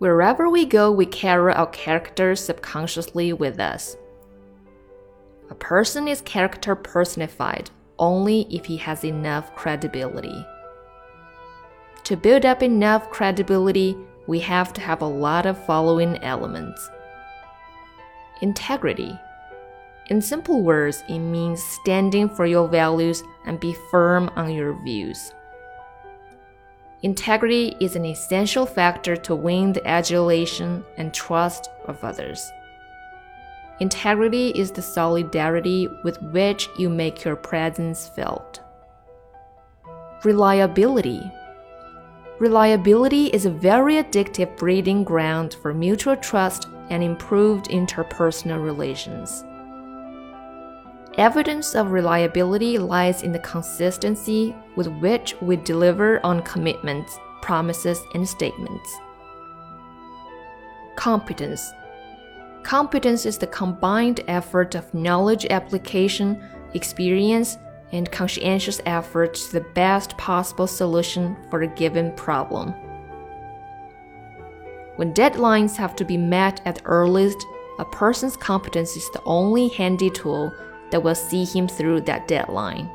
Wherever we go, we carry our character subconsciously with us. A person is character personified only if he has enough credibility. To build up enough credibility, we have to have a lot of following elements integrity. In simple words, it means standing for your values and be firm on your views. Integrity is an essential factor to win the adulation and trust of others. Integrity is the solidarity with which you make your presence felt. Reliability. Reliability is a very addictive breeding ground for mutual trust and improved interpersonal relations. Evidence of reliability lies in the consistency with which we deliver on commitments, promises, and statements. Competence Competence is the combined effort of knowledge application, experience, and conscientious effort to the best possible solution for a given problem. When deadlines have to be met at the earliest, a person's competence is the only handy tool that will see him through that deadline.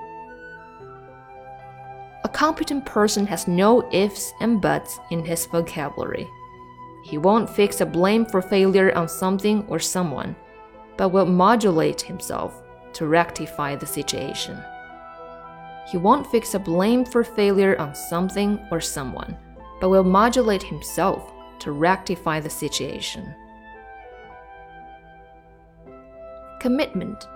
A competent person has no ifs and buts in his vocabulary. He won't fix a blame for failure on something or someone, but will modulate himself to rectify the situation. He won't fix a blame for failure on something or someone, but will modulate himself to rectify the situation. Commitment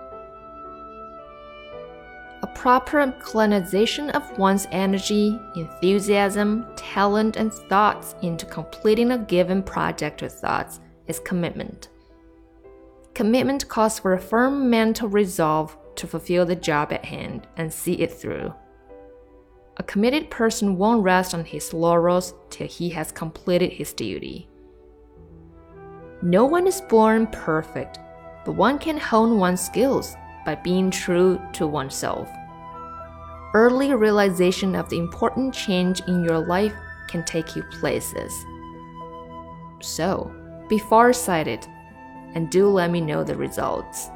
proper canalization of one's energy, enthusiasm, talent, and thoughts into completing a given project or thoughts is commitment. Commitment calls for a firm mental resolve to fulfill the job at hand and see it through. A committed person won't rest on his laurels till he has completed his duty. No one is born perfect, but one can hone one's skills by being true to oneself. Early realization of the important change in your life can take you places. So, be farsighted and do let me know the results.